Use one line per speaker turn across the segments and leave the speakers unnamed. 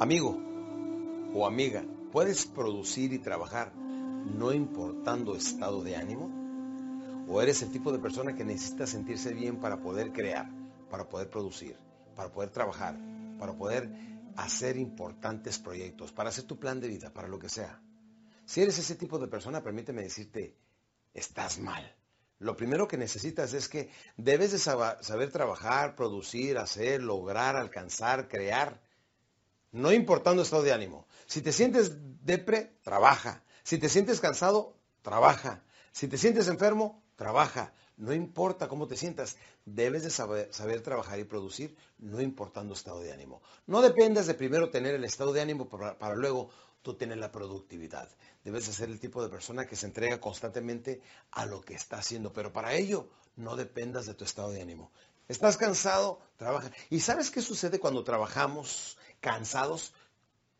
Amigo o amiga, ¿puedes producir y trabajar no importando estado de ánimo? ¿O eres el tipo de persona que necesita sentirse bien para poder crear, para poder producir, para poder trabajar, para poder hacer importantes proyectos, para hacer tu plan de vida, para lo que sea? Si eres ese tipo de persona, permíteme decirte, estás mal. Lo primero que necesitas es que debes de sab- saber trabajar, producir, hacer, lograr, alcanzar, crear no importando estado de ánimo. Si te sientes depre, trabaja. Si te sientes cansado, trabaja. Si te sientes enfermo, trabaja. No importa cómo te sientas, debes de saber, saber trabajar y producir, no importando estado de ánimo. No dependas de primero tener el estado de ánimo para, para luego tú tener la productividad. Debes de ser el tipo de persona que se entrega constantemente a lo que está haciendo, pero para ello no dependas de tu estado de ánimo. ¿Estás cansado? Trabaja. ¿Y sabes qué sucede cuando trabajamos cansados?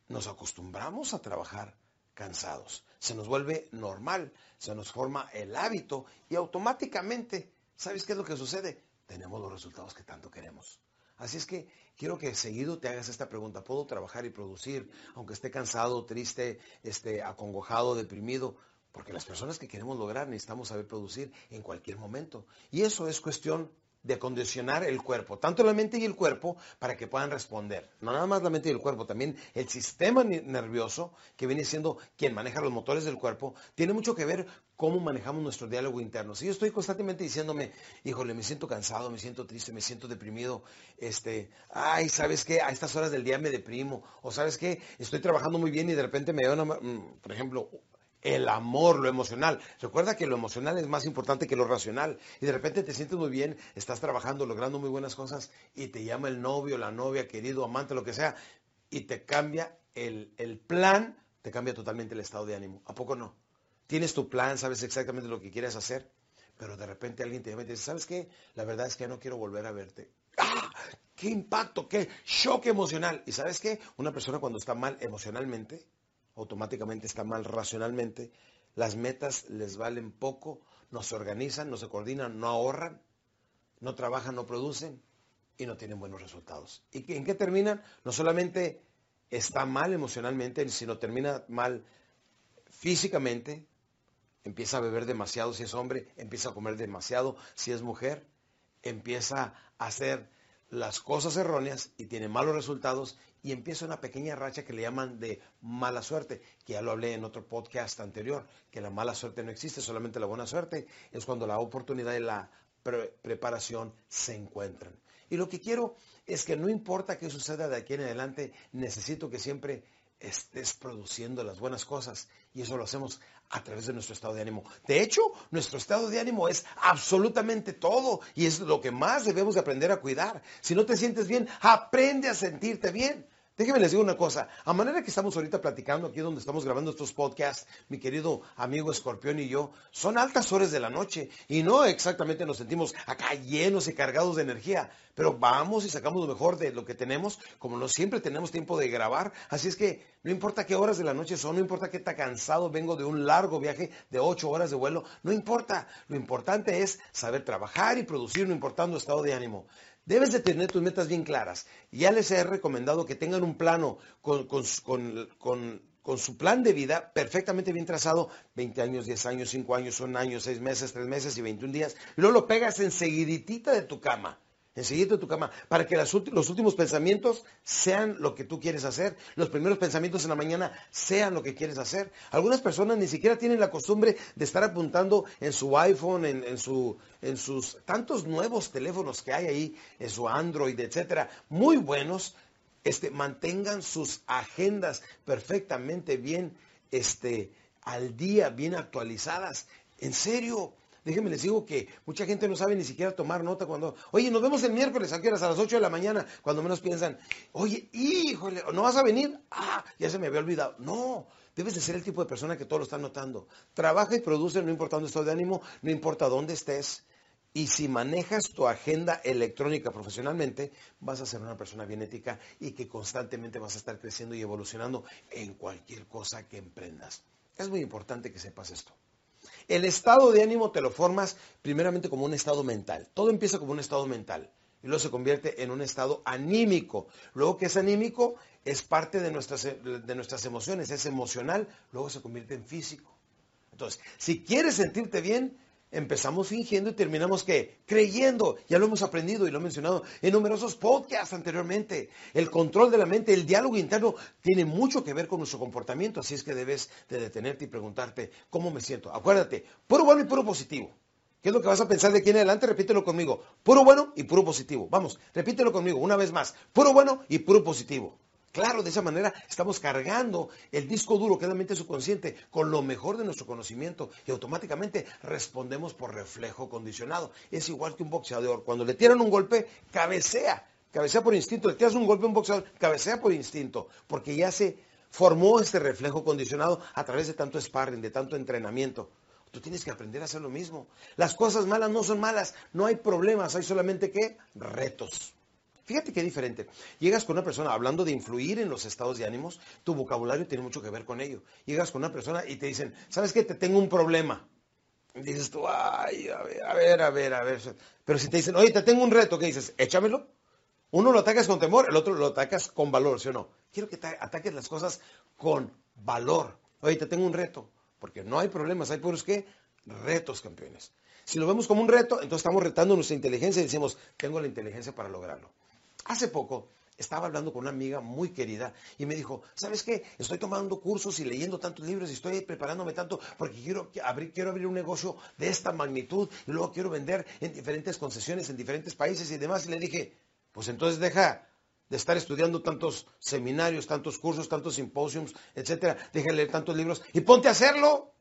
Nos acostumbramos a trabajar cansados. Se nos vuelve normal, se nos forma el hábito y automáticamente, ¿sabes qué es lo que sucede? Tenemos los resultados que tanto queremos. Así es que quiero que seguido te hagas esta pregunta. ¿Puedo trabajar y producir aunque esté cansado, triste, esté acongojado, deprimido? Porque las personas que queremos lograr necesitamos saber producir en cualquier momento. Y eso es cuestión de condicionar el cuerpo, tanto la mente y el cuerpo, para que puedan responder. No nada más la mente y el cuerpo, también el sistema nervioso, que viene siendo quien maneja los motores del cuerpo, tiene mucho que ver cómo manejamos nuestro diálogo interno. Si yo estoy constantemente diciéndome, híjole, me siento cansado, me siento triste, me siento deprimido, este, ay, ¿sabes qué? A estas horas del día me deprimo, o ¿sabes qué? Estoy trabajando muy bien y de repente me da una, mm, por ejemplo, el amor, lo emocional. Recuerda que lo emocional es más importante que lo racional. Y de repente te sientes muy bien, estás trabajando, logrando muy buenas cosas y te llama el novio, la novia, querido, amante, lo que sea, y te cambia el, el plan, te cambia totalmente el estado de ánimo. ¿A poco no? Tienes tu plan, sabes exactamente lo que quieres hacer, pero de repente alguien te llama y te dice, ¿sabes qué? La verdad es que no quiero volver a verte. ¡Ah! ¡Qué impacto! ¡Qué shock emocional! ¿Y sabes qué? Una persona cuando está mal emocionalmente, automáticamente está mal racionalmente, las metas les valen poco, no se organizan, no se coordinan, no ahorran, no trabajan, no producen y no tienen buenos resultados. ¿Y en qué terminan? No solamente está mal emocionalmente, sino termina mal físicamente, empieza a beber demasiado si es hombre, empieza a comer demasiado si es mujer, empieza a hacer las cosas erróneas y tiene malos resultados y empieza una pequeña racha que le llaman de mala suerte, que ya lo hablé en otro podcast anterior, que la mala suerte no existe, solamente la buena suerte es cuando la oportunidad y la pre- preparación se encuentran. Y lo que quiero es que no importa qué suceda de aquí en adelante, necesito que siempre estés produciendo las buenas cosas y eso lo hacemos a través de nuestro estado de ánimo. De hecho, nuestro estado de ánimo es absolutamente todo y es lo que más debemos de aprender a cuidar. Si no te sientes bien, aprende a sentirte bien. Déjenme les digo una cosa, a manera que estamos ahorita platicando aquí donde estamos grabando estos podcasts, mi querido amigo Escorpión y yo, son altas horas de la noche y no exactamente nos sentimos acá llenos y cargados de energía, pero vamos y sacamos lo mejor de lo que tenemos, como no siempre tenemos tiempo de grabar, así es que no importa qué horas de la noche son, no importa qué tan cansado vengo de un largo viaje de ocho horas de vuelo, no importa, lo importante es saber trabajar y producir no importando estado de ánimo. Debes de tener tus metas bien claras. Ya les he recomendado que tengan un plano con, su plan de vida perfectamente bien trazado, 20 años, 10 años, 5 años, 1 año, 6 meses, 3 meses y 21 días. Luego lo pegas enseguiditita de tu cama enseguida de tu cama, para que los últimos pensamientos sean lo que tú quieres hacer, los primeros pensamientos en la mañana sean lo que quieres hacer. Algunas personas ni siquiera tienen la costumbre de estar apuntando en su iPhone, en, su, en sus tantos nuevos teléfonos que hay ahí, en su Android, etcétera, muy buenos, este, mantengan sus agendas perfectamente bien este, al día, bien actualizadas. En serio, Déjenme les digo que mucha gente no sabe ni siquiera tomar nota cuando, oye, nos vemos el miércoles, ¿a qué? A las 8 de la mañana, cuando menos piensan, oye, híjole, ¿no vas a venir? Ah, ya se me había olvidado. No, debes de ser el tipo de persona que todo lo está notando. Trabaja y produce, no importa dónde estado de ánimo, no importa dónde estés. Y si manejas tu agenda electrónica profesionalmente, vas a ser una persona bien ética y que constantemente vas a estar creciendo y evolucionando en cualquier cosa que emprendas. Es muy importante que sepas esto. El estado de ánimo te lo formas primeramente como un estado mental. Todo empieza como un estado mental y luego se convierte en un estado anímico. Luego que es anímico es parte de nuestras, de nuestras emociones, es emocional, luego se convierte en físico. Entonces, si quieres sentirte bien, empezamos fingiendo y terminamos que creyendo. Ya lo hemos aprendido y lo he mencionado en numerosos podcasts anteriormente. El control de la mente, el diálogo interno tiene mucho que ver con nuestro comportamiento, así es que debes de detenerte y preguntarte cómo me siento. Acuérdate, puro bueno y puro positivo. ¿Qué es lo que vas a pensar de aquí en adelante? Repítelo conmigo. Puro bueno y puro positivo. Vamos, repítelo conmigo una vez más. Puro bueno y puro positivo. Claro, de esa manera estamos cargando el disco duro que es la mente subconsciente con lo mejor de nuestro conocimiento y automáticamente respondemos por reflejo condicionado. Es igual que un boxeador. Cuando le tiran un golpe, cabecea. Cabecea por instinto. Le tiras un golpe a un boxeador, cabecea por instinto. Porque ya se formó este reflejo condicionado a través de tanto sparring, de tanto entrenamiento. Tú tienes que aprender a hacer lo mismo. Las cosas malas no son malas. No hay problemas. Hay solamente que retos. Fíjate qué diferente. Llegas con una persona hablando de influir en los estados de ánimos, tu vocabulario tiene mucho que ver con ello. Llegas con una persona y te dicen, ¿sabes qué? Te tengo un problema. Dices tú, ay, a ver, a ver, a ver, a ver. Pero si te dicen, oye, te tengo un reto, ¿qué dices? Échamelo. Uno lo atacas con temor, el otro lo atacas con valor, ¿sí o no? Quiero que ataques las cosas con valor. Oye, te tengo un reto. Porque no hay problemas, hay puros que retos, campeones. Si lo vemos como un reto, entonces estamos retando nuestra inteligencia y decimos, tengo la inteligencia para lograrlo. Hace poco estaba hablando con una amiga muy querida y me dijo, ¿sabes qué? Estoy tomando cursos y leyendo tantos libros y estoy preparándome tanto porque quiero abrir, quiero abrir un negocio de esta magnitud y luego quiero vender en diferentes concesiones, en diferentes países y demás. Y le dije, pues entonces deja de estar estudiando tantos seminarios, tantos cursos, tantos simposiums, etcétera, deja de leer tantos libros y ponte a hacerlo.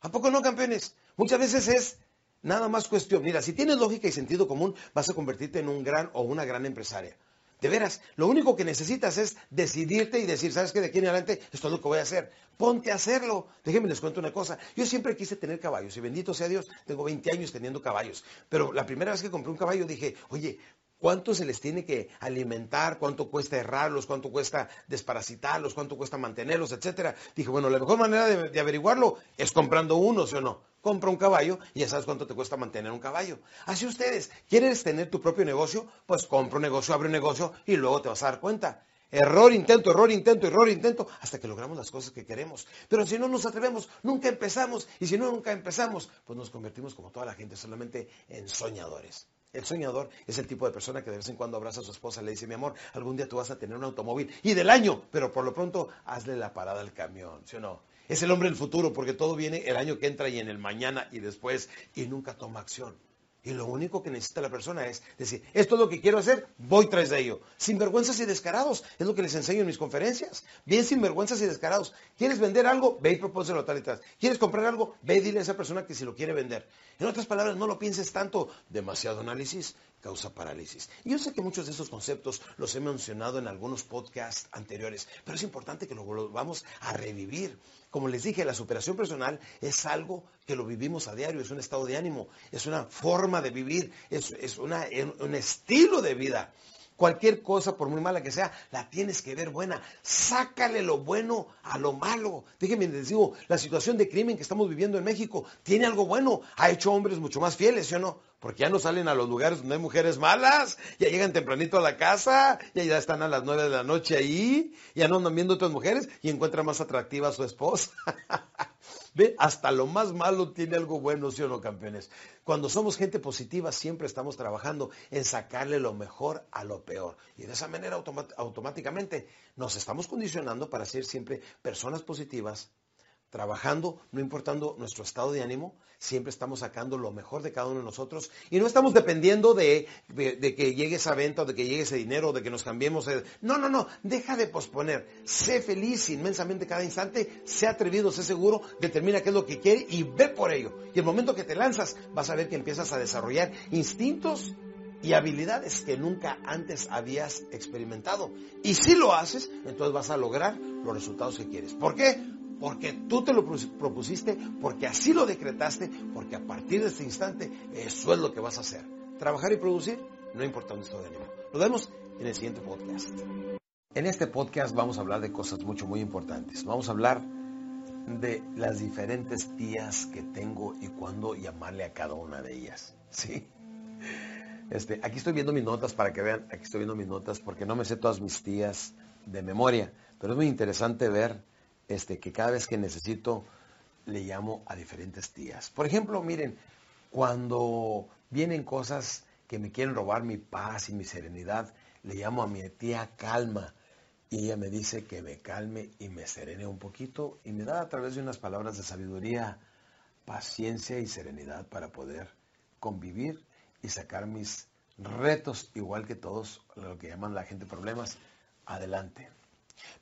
¿A poco no, campeones? Muchas veces es Nada más cuestión. Mira, si tienes lógica y sentido común, vas a convertirte en un gran o una gran empresaria. De veras, lo único que necesitas es decidirte y decir, ¿sabes qué? De aquí en adelante, esto es lo que voy a hacer. Ponte a hacerlo. Déjenme les cuento una cosa. Yo siempre quise tener caballos y bendito sea Dios, tengo 20 años teniendo caballos. Pero la primera vez que compré un caballo dije, oye, ¿Cuánto se les tiene que alimentar? ¿Cuánto cuesta errarlos? ¿Cuánto cuesta desparasitarlos? ¿Cuánto cuesta mantenerlos? Etcétera. Dije, bueno, la mejor manera de, de averiguarlo es comprando uno, ¿sí o no? compra un caballo y ya sabes cuánto te cuesta mantener un caballo. Así ustedes, ¿quieres tener tu propio negocio? Pues compra un negocio, abre un negocio y luego te vas a dar cuenta. Error, intento, error, intento, error, intento, hasta que logramos las cosas que queremos. Pero si no nos atrevemos, nunca empezamos. Y si no nunca empezamos, pues nos convertimos como toda la gente solamente en soñadores. El soñador es el tipo de persona que de vez en cuando abraza a su esposa y le dice, mi amor, algún día tú vas a tener un automóvil y del año, pero por lo pronto hazle la parada al camión, ¿sí o no? Es el hombre del futuro porque todo viene el año que entra y en el mañana y después y nunca toma acción. Y lo único que necesita la persona es decir, esto es lo que quiero hacer, voy tras de ello. Sin vergüenzas y descarados, es lo que les enseño en mis conferencias. Bien sin vergüenzas y descarados. ¿Quieres vender algo? Ve y propóselo tal y tal. ¿Quieres comprar algo? Ve y dile a esa persona que si lo quiere vender. En otras palabras, no lo pienses tanto, demasiado análisis. Causa parálisis. Yo sé que muchos de esos conceptos los he mencionado en algunos podcasts anteriores, pero es importante que lo volvamos a revivir. Como les dije, la superación personal es algo que lo vivimos a diario, es un estado de ánimo, es una forma de vivir, es, un estilo de vida. Cualquier cosa, por muy mala que sea, la tienes que ver buena. Sácale lo bueno a lo malo. Déjenme les digo, la situación de crimen que estamos viviendo en México tiene algo bueno. Ha hecho hombres mucho más fieles, ¿sí o no? Porque ya no salen a los lugares donde hay mujeres malas, ya llegan tempranito a la casa, ya, ya están a las nueve de la noche ahí, ya no andan viendo otras mujeres y encuentran más atractiva a su esposa. Ve, hasta lo más malo tiene algo bueno, ¿sí o no, campeones? Cuando somos gente positiva, siempre estamos trabajando en sacarle lo mejor a lo peor. Y de esa manera automáticamente nos estamos condicionando para ser siempre personas positivas, trabajando, no importando nuestro estado de ánimo, siempre estamos sacando lo mejor de cada uno de nosotros y no estamos dependiendo de, que llegue esa venta o de que llegue ese dinero o de que nos cambiemos. No, no, no, deja de posponer. Sé feliz inmensamente cada instante, sé atrevido, sé seguro, determina qué es lo que quiere y ve por ello. Y el momento que te lanzas, vas a ver que empiezas a desarrollar instintos y habilidades que nunca antes habías experimentado. Y si lo haces, entonces vas a lograr los resultados que quieres. ¿Por qué? Porque tú te lo propusiste, porque así lo decretaste, porque a partir de este instante eso es lo que vas a hacer. Trabajar y producir, no importa dónde esté de ánimo. Nos vemos en el siguiente podcast. En este podcast vamos a hablar de cosas mucho, muy importantes. Vamos a hablar de las diferentes tías que tengo y cuándo llamarle a cada una de ellas. ¿Sí? Este, aquí estoy viendo mis notas para que vean, aquí estoy viendo mis notas porque no me sé todas mis tías de memoria, pero es muy interesante ver este, que cada vez que necesito le llamo a diferentes tías. Por ejemplo, miren, cuando vienen cosas que me quieren robar mi paz y mi serenidad, le llamo a mi tía Calma y ella me dice que me calme y me serene un poquito y me da a través de unas palabras de sabiduría, paciencia y serenidad para poder convivir y sacar mis retos, igual que todos lo que llaman la gente problemas, adelante.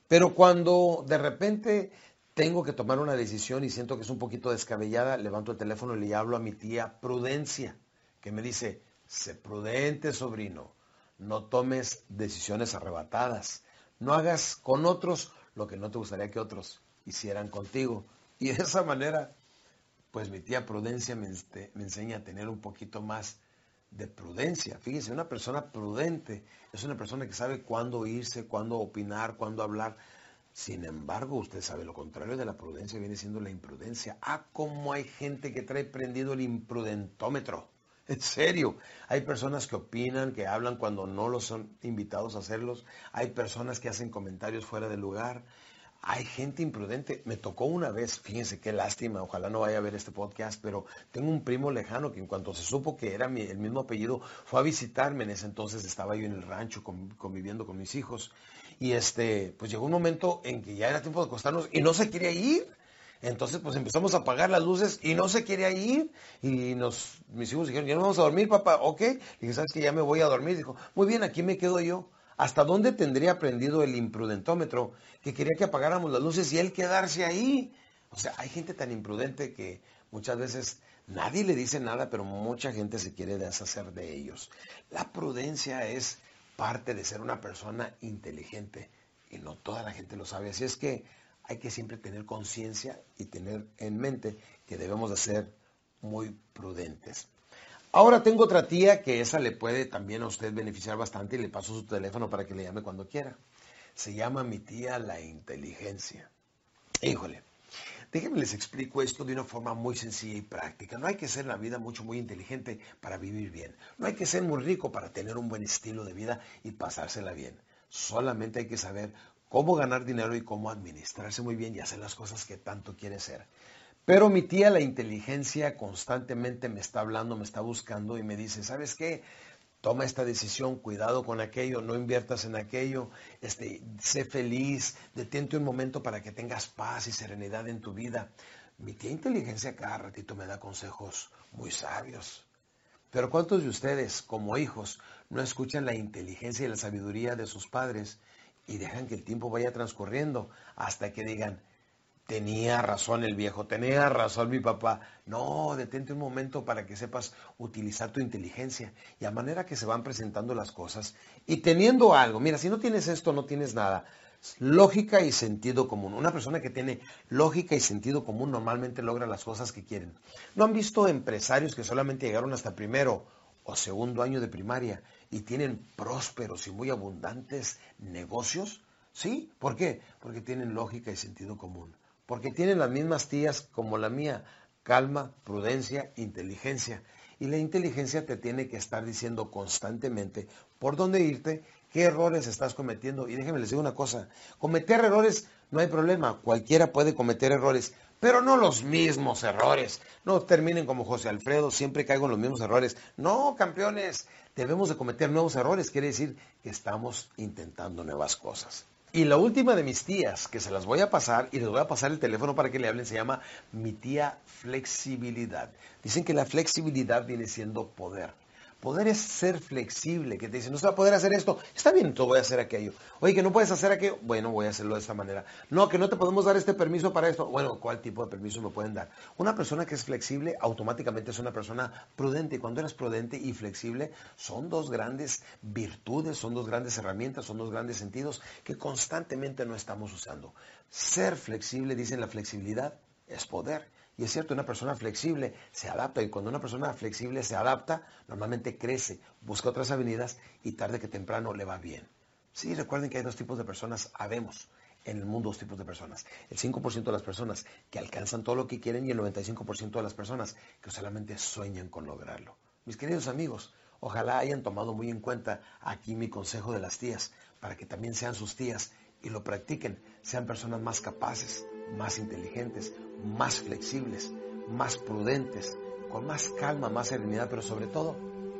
Pero cuando de repente tengo que tomar una decisión y siento que es un poquito descabellada, levanto el teléfono y le hablo a mi tía Prudencia, que me dice, sé prudente, sobrino, no tomes decisiones arrebatadas, no hagas con otros lo que no te gustaría que otros hicieran contigo. Y de esa manera, pues mi tía Prudencia me, este, me enseña a tener un poquito más de prudencia. Fíjense, una persona prudente es una persona que sabe cuándo irse, cuándo opinar, cuándo hablar. Sin embargo, usted sabe, lo contrario de la prudencia viene siendo la imprudencia. Ah, cómo hay gente que trae prendido el imprudentómetro. En serio, hay personas que opinan, que hablan cuando no los son invitados a hacerlos. Hay personas que hacen comentarios fuera de lugar. Hay gente imprudente. Me tocó una vez, fíjense qué lástima, ojalá no vaya a ver este podcast, pero tengo un primo lejano que en cuanto se supo que era el mismo apellido, fue a visitarme. En ese entonces estaba yo en el rancho conviviendo con mis hijos. Y este, pues llegó un momento en que ya era tiempo de acostarnos y no se quería ir. Entonces, pues empezamos a apagar las luces y no se quería ir. Y nos, mis hijos dijeron, ya no vamos a dormir, papá. Ok. Le dije, ¿sabes que Ya me voy a dormir. Dijo, muy bien, aquí me quedo yo. ¿Hasta dónde tendría prendido el imprudentómetro que quería que apagáramos las luces y él quedarse ahí? O sea, hay gente tan imprudente que muchas veces nadie le dice nada, pero mucha gente se quiere deshacer de ellos. La prudencia es parte de ser una persona inteligente y no toda la gente lo sabe. Así es que hay que siempre tener conciencia y tener en mente que debemos de ser muy prudentes. Ahora tengo otra tía que esa le puede también a usted beneficiar bastante y le paso su teléfono para que le llame cuando quiera. Se llama mi tía la inteligencia. Híjole, déjenme les explico esto de una forma muy sencilla y práctica. No hay que ser en la vida mucho, muy inteligente para vivir bien. No hay que ser muy rico para tener un buen estilo de vida y pasársela bien. Solamente hay que saber cómo ganar dinero y cómo administrarse muy bien y hacer las cosas que tanto quiere ser. Pero mi tía, la inteligencia, constantemente me está hablando, me está buscando y me dice, ¿sabes qué? Toma esta decisión, cuidado con aquello, no inviertas en aquello, este, sé feliz, detente un momento para que tengas paz y serenidad en tu vida. Mi tía inteligencia cada ratito me da consejos muy sabios. Pero ¿cuántos de ustedes, como hijos, no escuchan la inteligencia y la sabiduría de sus padres y dejan que el tiempo vaya transcurriendo hasta que digan, Tenía razón el viejo, tenía razón mi papá. No, detente un momento para que sepas utilizar tu inteligencia y a manera que se van presentando las cosas y teniendo algo. Mira, si no tienes esto, no tienes nada. Lógica y sentido común. Una persona que tiene lógica y sentido común normalmente logra las cosas que quieren. ¿No han visto empresarios que solamente llegaron hasta primero o segundo año de primaria y tienen prósperos y muy abundantes negocios? ¿Sí? ¿Por qué? Porque tienen lógica y sentido común porque tienen las mismas tías como la mía, calma, prudencia, inteligencia. Y la inteligencia te tiene que estar diciendo constantemente por dónde irte, qué errores estás cometiendo. Y déjenme les digo una cosa, cometer errores no hay problema, cualquiera puede cometer errores, pero no los mismos errores. No terminen como José Alfredo, siempre caigo en los mismos errores. No, campeones, debemos de cometer nuevos errores, quiere decir que estamos intentando nuevas cosas. Y la última de mis tías, que se las voy a pasar y les voy a pasar el teléfono para que le hablen, se llama mi tía flexibilidad. Dicen que la flexibilidad viene siendo poder. Poder es ser flexible, que te dicen, no se va a poder hacer esto, está bien, tú voy a hacer aquello. Oye, que no puedes hacer aquello, bueno, voy a hacerlo de esta manera. No, que no te podemos dar este permiso para esto. Bueno, ¿cuál tipo de permiso me pueden dar? Una persona que es flexible automáticamente es una persona prudente. Y cuando eres prudente y flexible, son dos grandes virtudes, son dos grandes herramientas, son dos grandes sentidos que constantemente no estamos usando. Ser flexible, dicen la flexibilidad, es poder. Y es cierto, una persona flexible se adapta y cuando una persona flexible se adapta, normalmente crece, busca otras avenidas y tarde que temprano le va bien. Sí, recuerden que hay dos tipos de personas, habemos en el mundo dos tipos de personas. El 5% de las personas que alcanzan todo lo que quieren y el 95% de las personas que solamente sueñan con lograrlo. Mis queridos amigos, ojalá hayan tomado muy en cuenta aquí mi consejo de las tías, para que también sean sus tías y lo practiquen, sean personas más capaces, más inteligentes, más flexibles, más prudentes, con más calma, más serenidad, pero sobre todo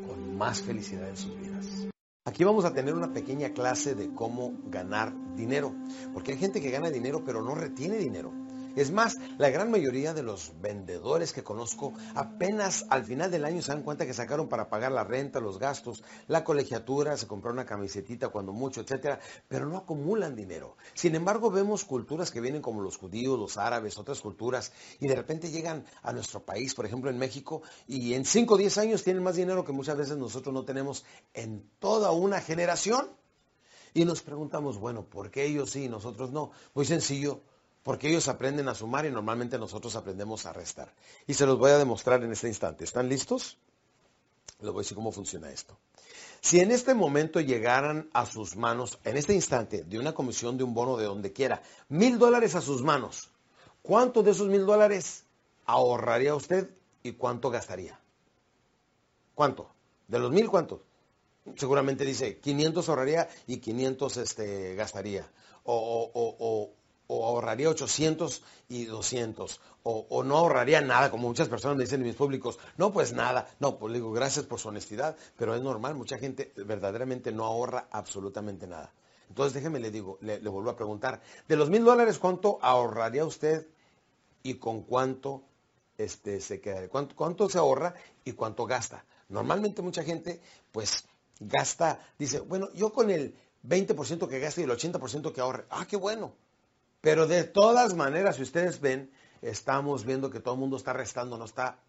con más felicidad en sus vidas. Aquí vamos a tener una pequeña clase de cómo ganar dinero, porque hay gente que gana dinero pero no retiene dinero. Es más, la gran mayoría de los vendedores que conozco apenas al final del año se dan cuenta que sacaron para pagar la renta, los gastos, la colegiatura, se compró una camisetita cuando mucho, etcétera, pero no acumulan dinero. Sin embargo, vemos culturas que vienen como los judíos, los árabes, otras culturas, y de repente llegan a nuestro país, por ejemplo en México, y en 5 o 10 años tienen más dinero que muchas veces nosotros no tenemos en toda una generación. Y nos preguntamos, bueno, ¿por qué ellos sí y nosotros no? Muy sencillo, porque ellos aprenden a sumar y normalmente nosotros aprendemos a restar. Y se los voy a demostrar en este instante. ¿Están listos? Les voy a decir cómo funciona esto. Si en este momento llegaran a sus manos, en este instante, de una comisión, de un bono, de donde quiera, mil dólares a sus manos, ¿cuánto de esos mil dólares ahorraría usted y cuánto gastaría? ¿Cuánto? ¿De los mil cuánto? Seguramente dice 500 ahorraría y 500 este, gastaría. O, o, o ahorraría 800 y 200, o, no ahorraría nada, como muchas personas me dicen en mis públicos, no, pues nada, no, pues digo, gracias por su honestidad, pero es normal, mucha gente verdaderamente no ahorra absolutamente nada. Entonces déjeme, le digo, le, vuelvo a preguntar, de los mil dólares, ¿cuánto ahorraría usted y con cuánto este, se quedaría? ¿Cuánto, ¿Cuánto se ahorra y cuánto gasta? Normalmente mucha gente, pues, gasta, dice, bueno, yo con el 20% que gasto y el 80% que ahorre, ah, qué bueno, pero de todas maneras, si ustedes ven, estamos viendo que todo el mundo está restando, no está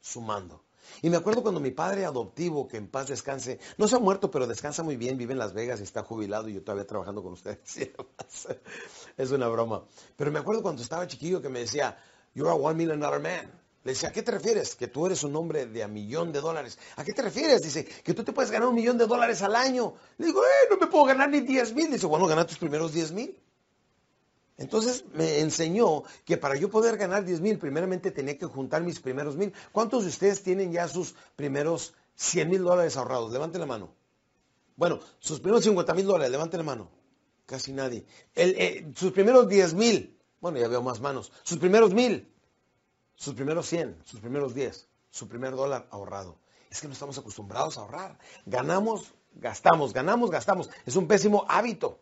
sumando. Y me acuerdo cuando mi padre adoptivo, que en paz descanse, no se ha muerto, pero descansa muy bien, vive en Las Vegas y está jubilado y yo todavía trabajando con ustedes. es una broma. Pero me acuerdo cuando estaba chiquillo que me decía, you're a one million dollar man. Le decía, ¿a qué te refieres? Que tú eres un hombre de a millón de dólares. ¿A qué te refieres? Dice, que tú te puedes ganar un millón de dólares al año. Le digo, eh, no me puedo ganar ni 10 mil. Dice, bueno, gana tus primeros 10 mil. Entonces me enseñó que para yo poder ganar 10 mil, primeramente tenía que juntar mis primeros mil. ¿Cuántos de ustedes tienen ya sus primeros 100 mil dólares ahorrados? Levanten la mano. Bueno, sus primeros 50 mil dólares, levanten la mano. Casi nadie. Eh, sus primeros 10 mil. Bueno, ya veo más manos. Sus primeros mil. Sus primeros 100. Sus primeros 10. Su primer dólar ahorrado. Es que no estamos acostumbrados a ahorrar. Ganamos, gastamos. Ganamos, gastamos. Es un pésimo hábito.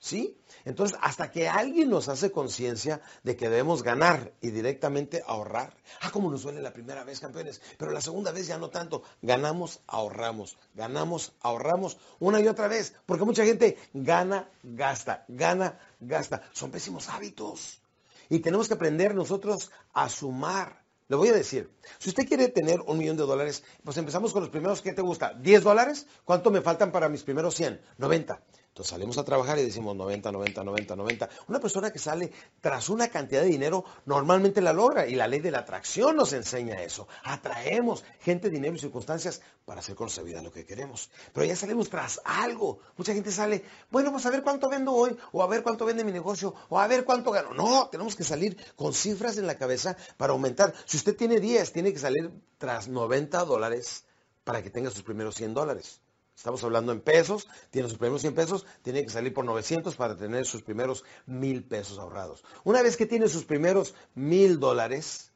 ¿Sí? Entonces, hasta que alguien nos hace conciencia de que debemos ganar y directamente ahorrar. Ah, como nos duele la primera vez, campeones, pero la segunda vez ya no tanto. Ganamos, ahorramos, ganamos, ahorramos una y otra vez, porque mucha gente gana, gasta, gana, gasta. Son pésimos hábitos. Y tenemos que aprender nosotros a sumar. Le voy a decir, si usted quiere tener un millón de dólares, pues empezamos con los primeros, ¿qué te gusta? ¿10 dólares? ¿Cuánto me faltan para mis primeros 100? 90. Entonces salimos a trabajar y decimos 90, 90, 90, 90. Una persona que sale tras una cantidad de dinero normalmente la logra y la ley de la atracción nos enseña eso. Atraemos gente, dinero y circunstancias para hacer con vida lo que queremos. Pero ya salimos tras algo. Mucha gente sale, bueno, pues a ver cuánto vendo hoy, o a ver cuánto vende mi negocio, o a ver cuánto gano. No, tenemos que salir con cifras en la cabeza para aumentar. Si usted tiene 10, tiene que salir tras 90 dólares para que tenga sus primeros 100 dólares. Estamos hablando en pesos, tiene sus primeros 100 pesos, tiene que salir por 900 para tener sus primeros 1000 pesos ahorrados. Una vez que tiene sus primeros 1000 dólares,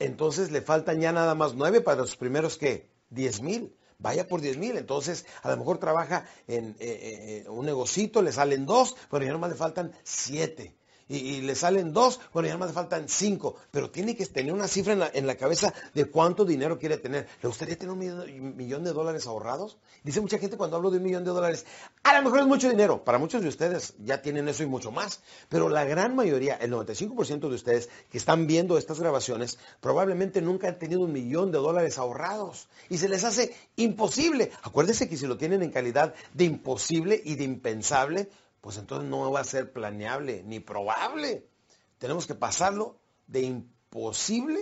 entonces le faltan ya nada más 9 para sus primeros, ¿qué? 10 mil. Vaya por 10 mil. Entonces, a lo mejor trabaja en eh, eh, un negocito, le salen dos, pero ya nomás le faltan 7 y, le salen dos, bueno, ya más faltan cinco, pero tiene que tener una cifra en la, cabeza de cuánto dinero quiere tener. ¿Le gustaría tener un millón, de dólares ahorrados? Dice mucha gente cuando hablo de un millón de dólares, a lo mejor es mucho dinero. Para muchos de ustedes ya tienen eso y mucho más, pero la gran mayoría, el 95% de ustedes que están viendo estas grabaciones, probablemente nunca han tenido un millón de dólares ahorrados y se les hace imposible. Acuérdense que si lo tienen en calidad de imposible y de impensable, pues entonces no va a ser planeable ni probable. Tenemos que pasarlo de imposible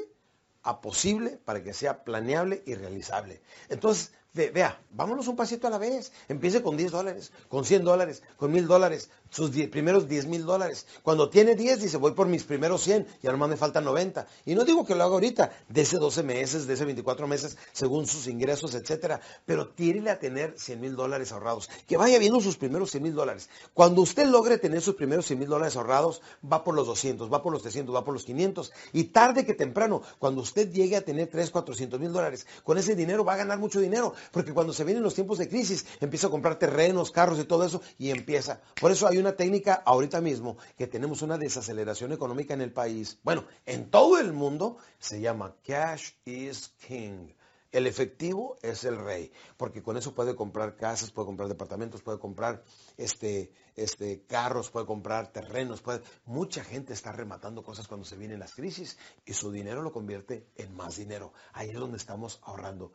a posible para que sea planeable y realizable. Entonces, vea, vámonos un pasito a la vez. Empiece con 10 dólares, con 100 dólares, con 1000 dólares, sus primeros 10 mil dólares. Cuando tiene 10, dice, voy por mis primeros 100, y nomás me faltan 90. Y no digo que lo haga ahorita, de ese 12 meses, de ese 24 meses, según sus ingresos, etcétera. Pero tírele a tener 100 mil dólares ahorrados. Que vaya viendo sus primeros 100 mil dólares. Cuando usted logre tener sus primeros 100 mil dólares ahorrados, va por los 200, va por los 300, va por los 500. Y tarde que temprano, cuando usted llegue a tener 3, 400 mil dólares, con ese dinero va a ganar mucho dinero. Porque cuando se vienen los tiempos de crisis, empieza a comprar terrenos, carros y todo eso, y empieza. Por eso hay una técnica ahorita mismo que tenemos una desaceleración económica en el país, bueno, en todo el mundo, se llama Cash is King. El efectivo es el rey, porque con eso puede comprar casas, puede comprar departamentos, puede comprar este, este, carros, puede comprar terrenos, puede... mucha gente está rematando cosas cuando se vienen las crisis y su dinero lo convierte en más dinero. Ahí es donde estamos ahorrando.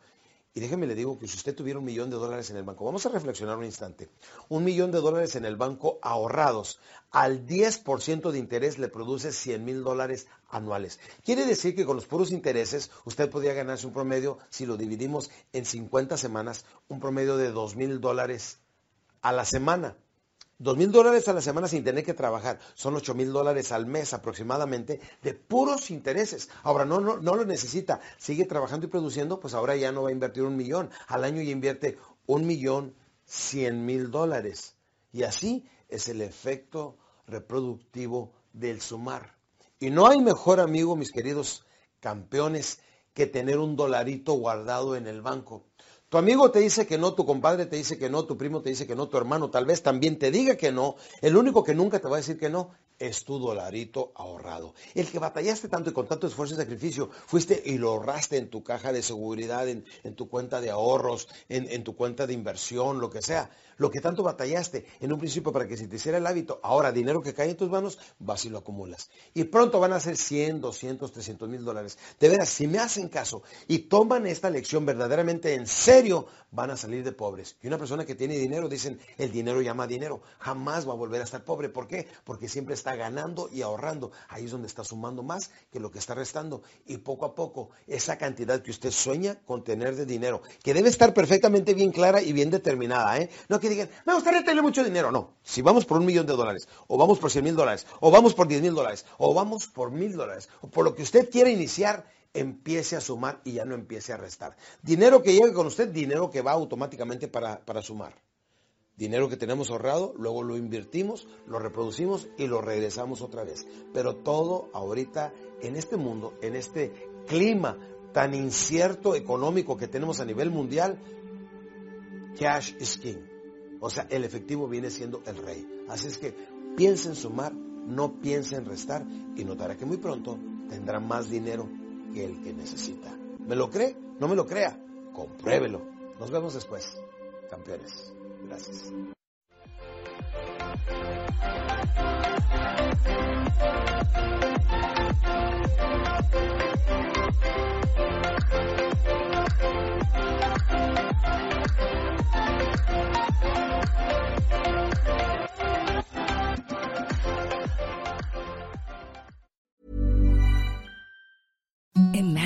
Y déjeme le digo que si usted tuviera un millón de dólares en el banco, vamos a reflexionar un instante, un millón de dólares en el banco ahorrados, al 10% de interés le produce 100 mil dólares anuales. Quiere decir que con los puros intereses usted podría ganarse un promedio, si lo dividimos en 50 semanas, un promedio de 2 mil dólares a la semana. Dos mil dólares a la semana sin tener que trabajar. Son ocho mil dólares al mes aproximadamente de puros intereses. Ahora no, no, no lo necesita. Sigue trabajando y produciendo, pues ahora ya no va a invertir un millón. Al año ya invierte un millón cien mil dólares. Y así es el efecto reproductivo del sumar. Y no hay mejor amigo, mis queridos campeones, que tener un dolarito guardado en el banco. Tu amigo te dice que no, tu compadre te dice que no, tu primo te dice que no, tu hermano tal vez también te diga que no. El único que nunca te va a decir que no es tu dolarito ahorrado. El que batallaste tanto y con tanto esfuerzo y sacrificio, fuiste y lo ahorraste en tu caja de seguridad, en, tu cuenta de ahorros, en, tu cuenta de inversión, lo que sea. Lo que tanto batallaste en un principio para que se te hiciera el hábito, ahora dinero que cae en tus manos, vas y lo acumulas. Y pronto van a ser 100, 200, 300 mil dólares. De veras, si me hacen caso y toman esta lección verdaderamente en serio, van a salir de pobres. Y una persona que tiene dinero, dicen, el dinero llama dinero, jamás va a volver a estar pobre. ¿Por qué? Porque siempre está ganando y ahorrando. Ahí es donde está sumando más que lo que está restando. Y poco a poco, esa cantidad que usted sueña con tener de dinero, que debe estar perfectamente bien clara y bien determinada, ¿eh? No que digan, me gustaría tener mucho dinero. No, si vamos por un millón de dólares, o vamos por 100 mil dólares, o vamos por 10 mil dólares, o vamos por mil dólares, o por lo que usted quiera iniciar, empiece a sumar y ya no empiece a restar. Dinero que llegue con usted, dinero que va automáticamente para, para sumar. Dinero que tenemos ahorrado, luego lo invertimos, lo reproducimos y lo regresamos otra vez. Pero todo ahorita en este mundo, en este clima tan incierto económico que tenemos a nivel mundial, cash is king. O sea, el efectivo viene siendo el rey. Así es que piensa en sumar, no piensa en restar y notará que muy pronto tendrá más dinero que el que necesita. ¿Me lo cree? No me lo crea. Compruébelo. Nos vemos después, campeones. Gracias.
Imagine